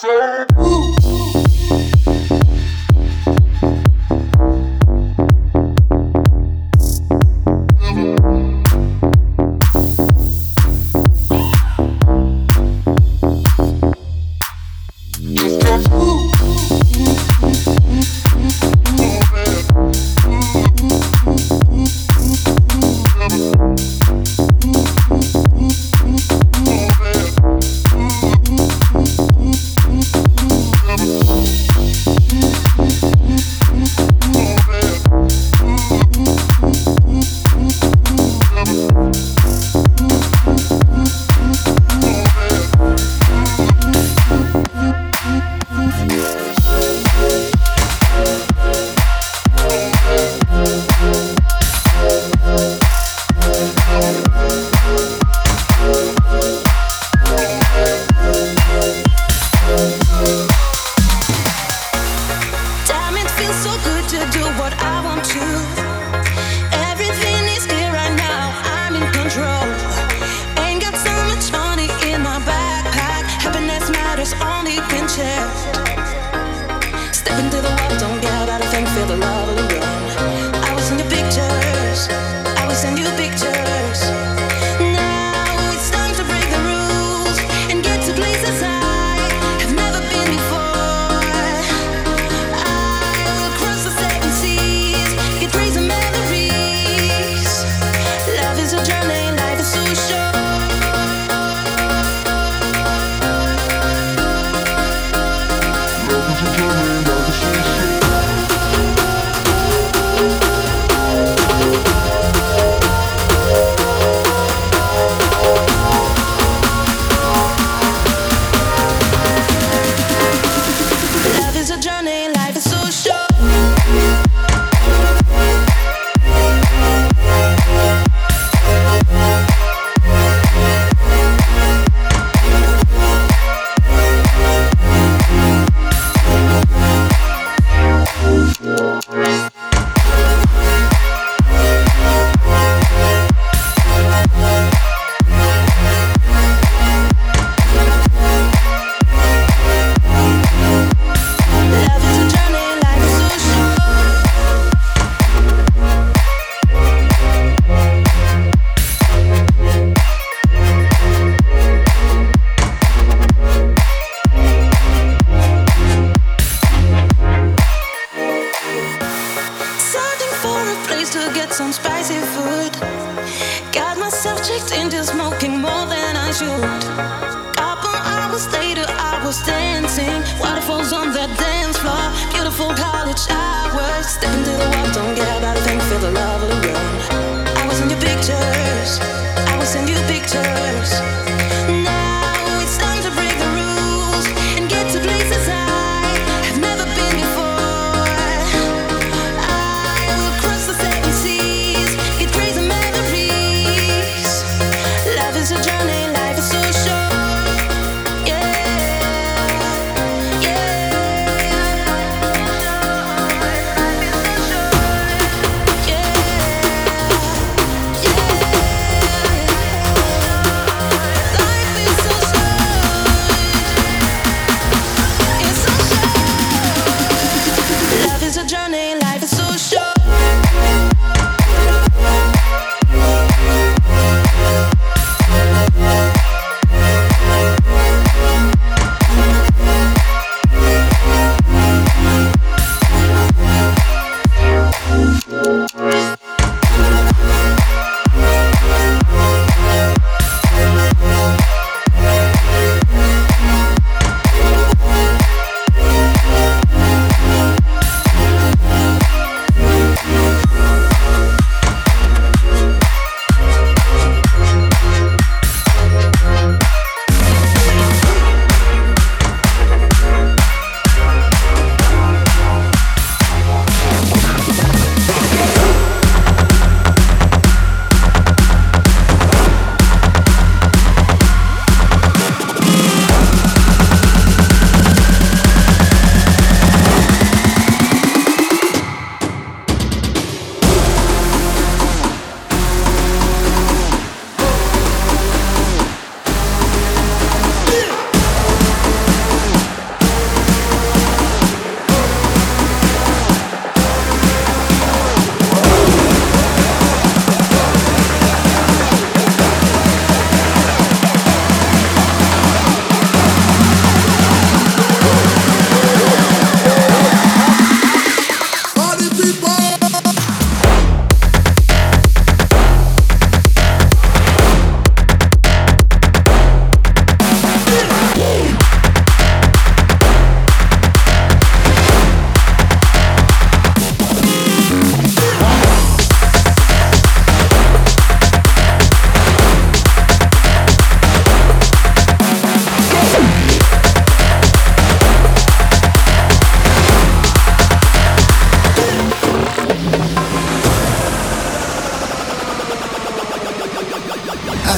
so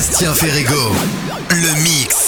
Bastien Ferrego, le mix.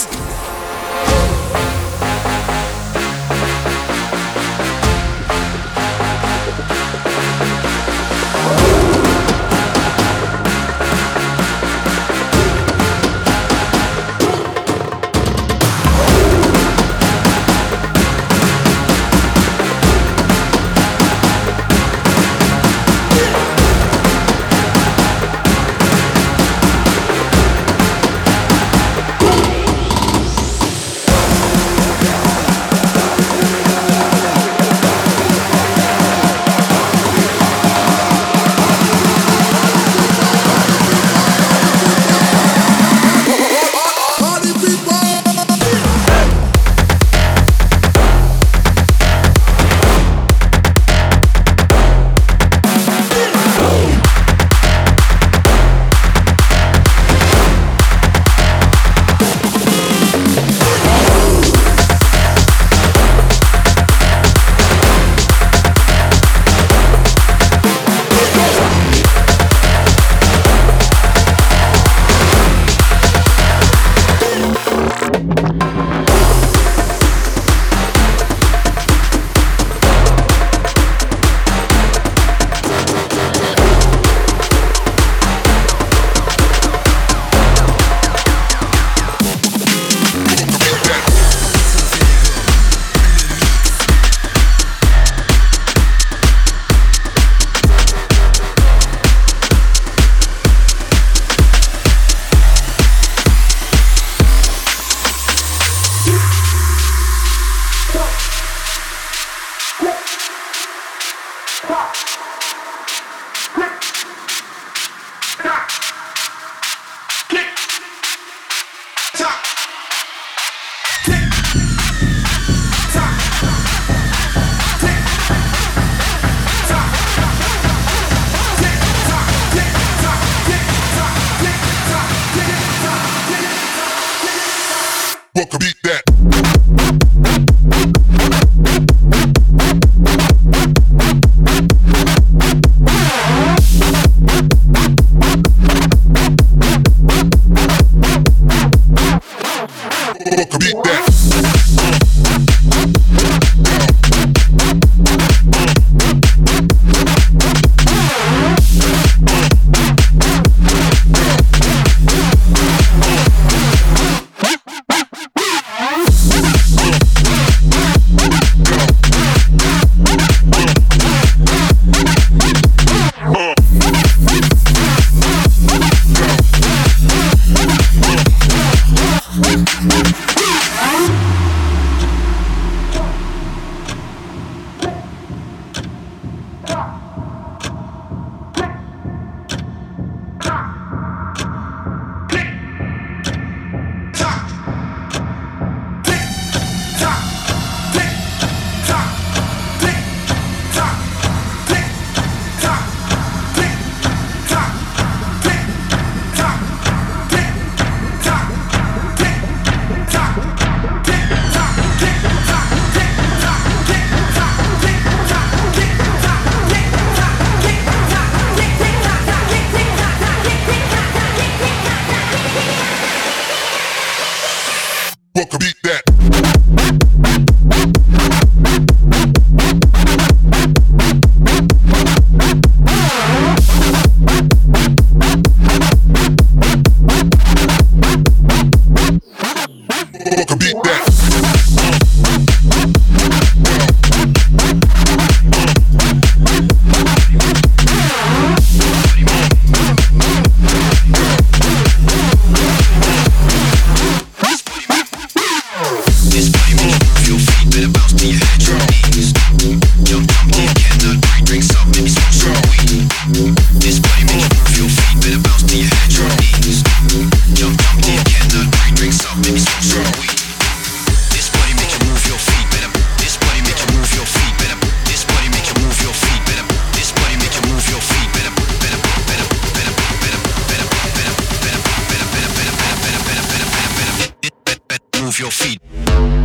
Down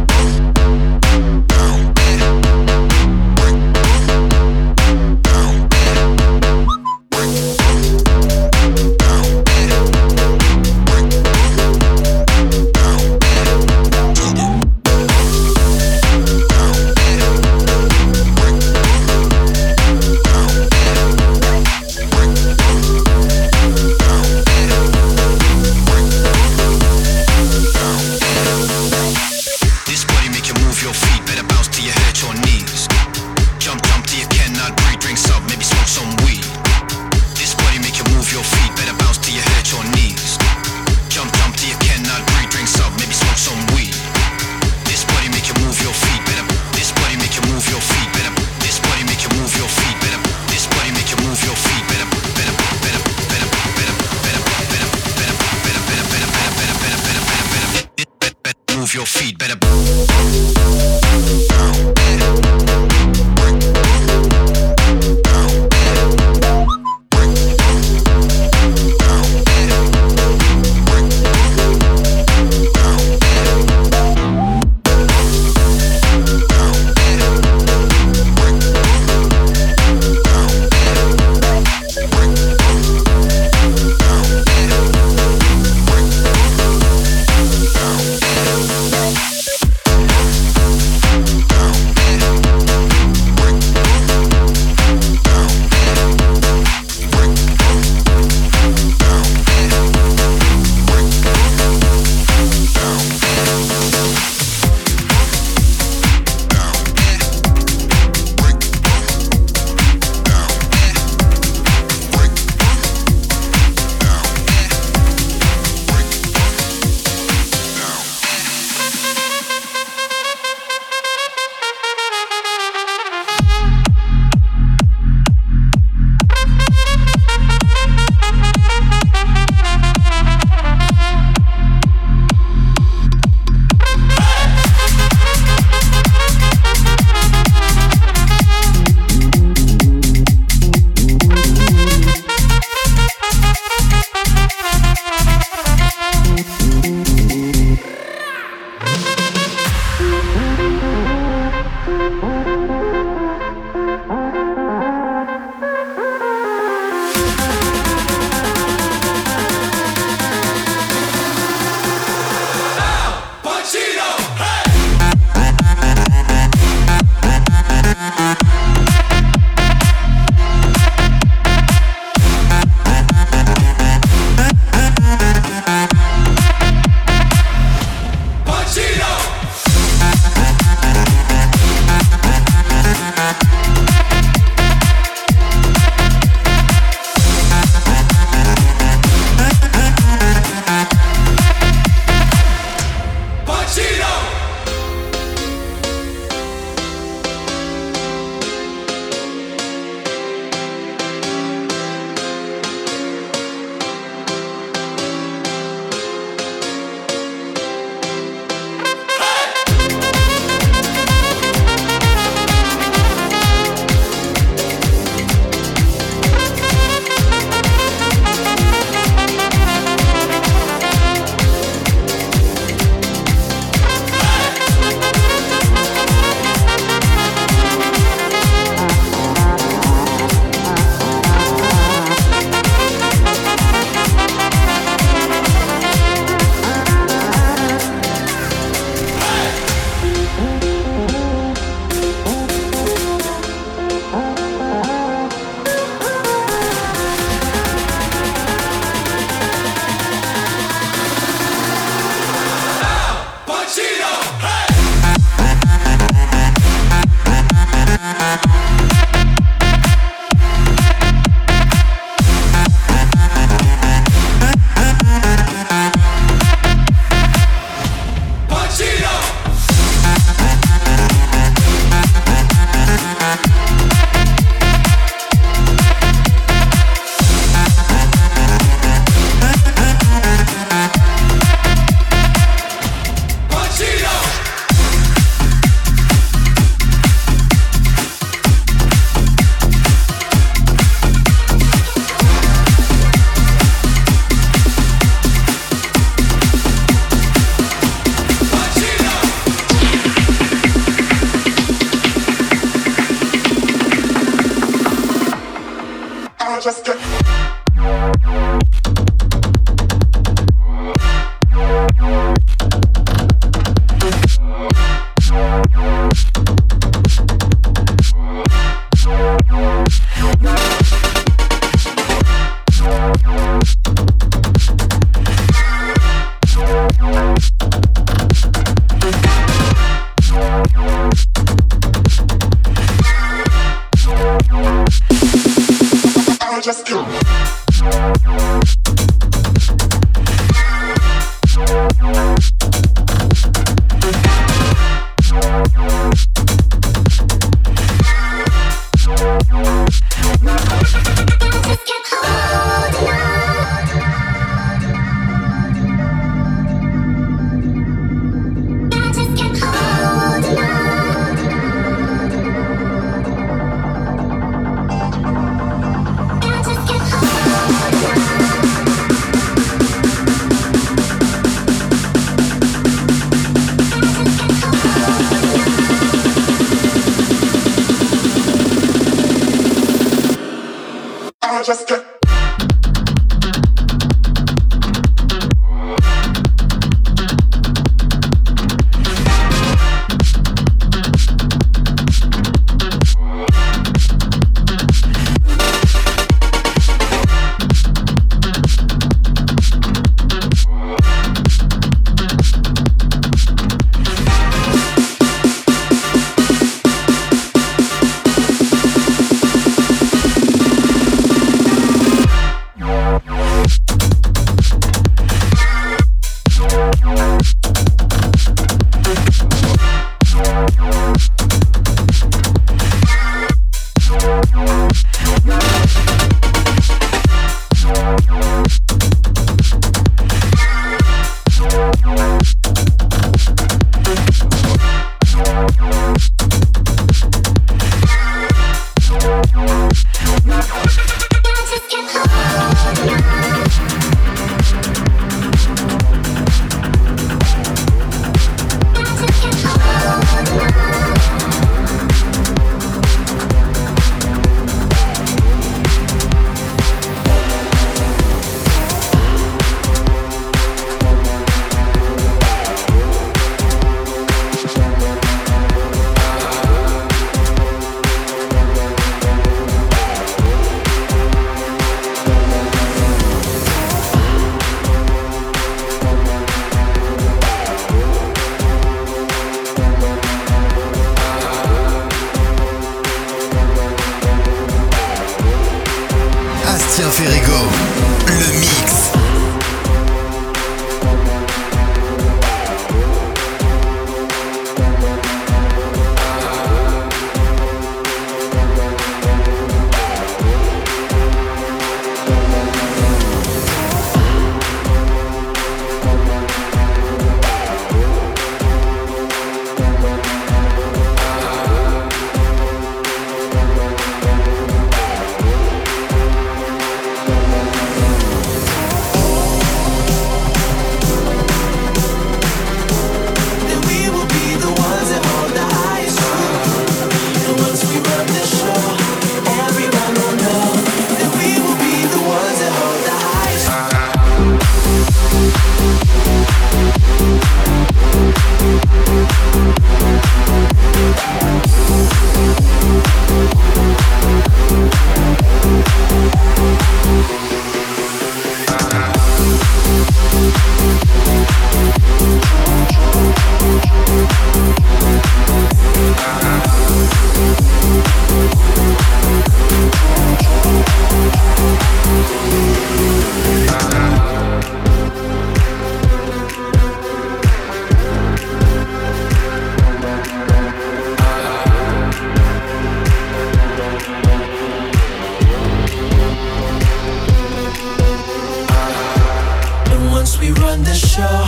run the show,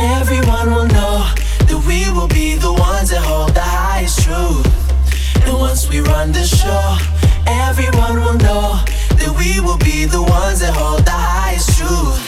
everyone will know that we will be the ones that hold the highest truth. And once we run the show, everyone will know that we will be the ones that hold the highest truth.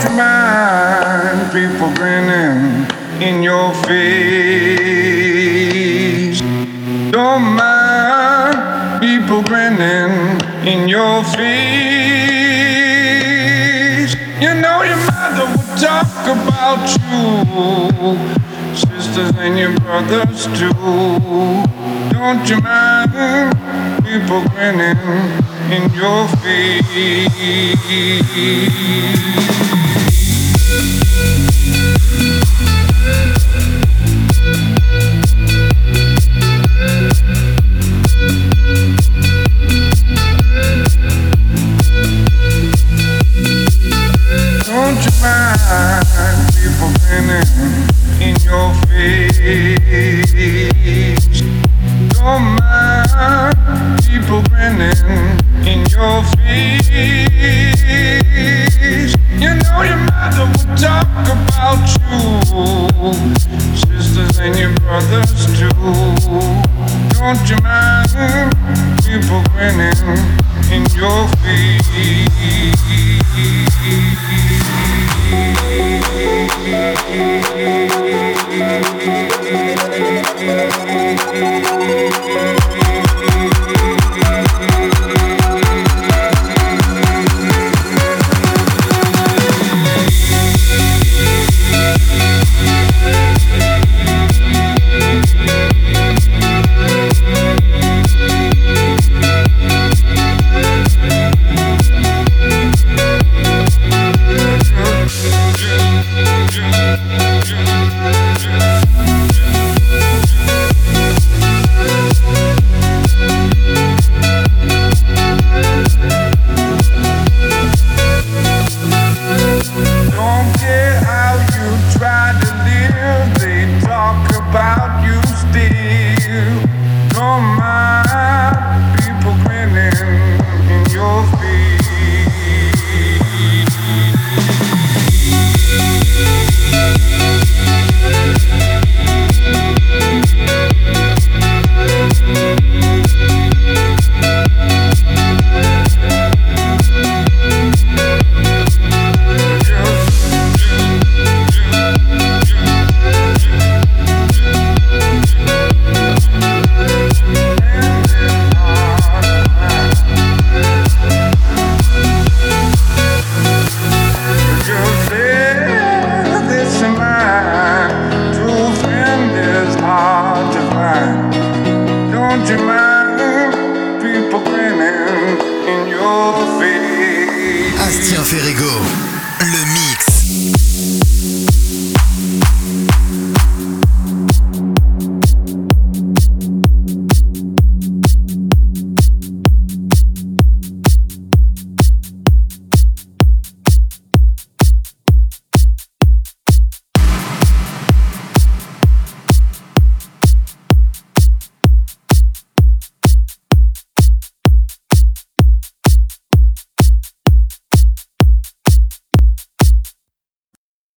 don't you mind people grinning in your face? Don't mind people grinning in your face. You know your mother would talk about you, sisters and your brothers too. Don't you mind people grinning in your face? in your face. Don't mind people grinning in your face. You know your mother would talk about you, sisters and your brothers too. Don't you mind people grinning in your face?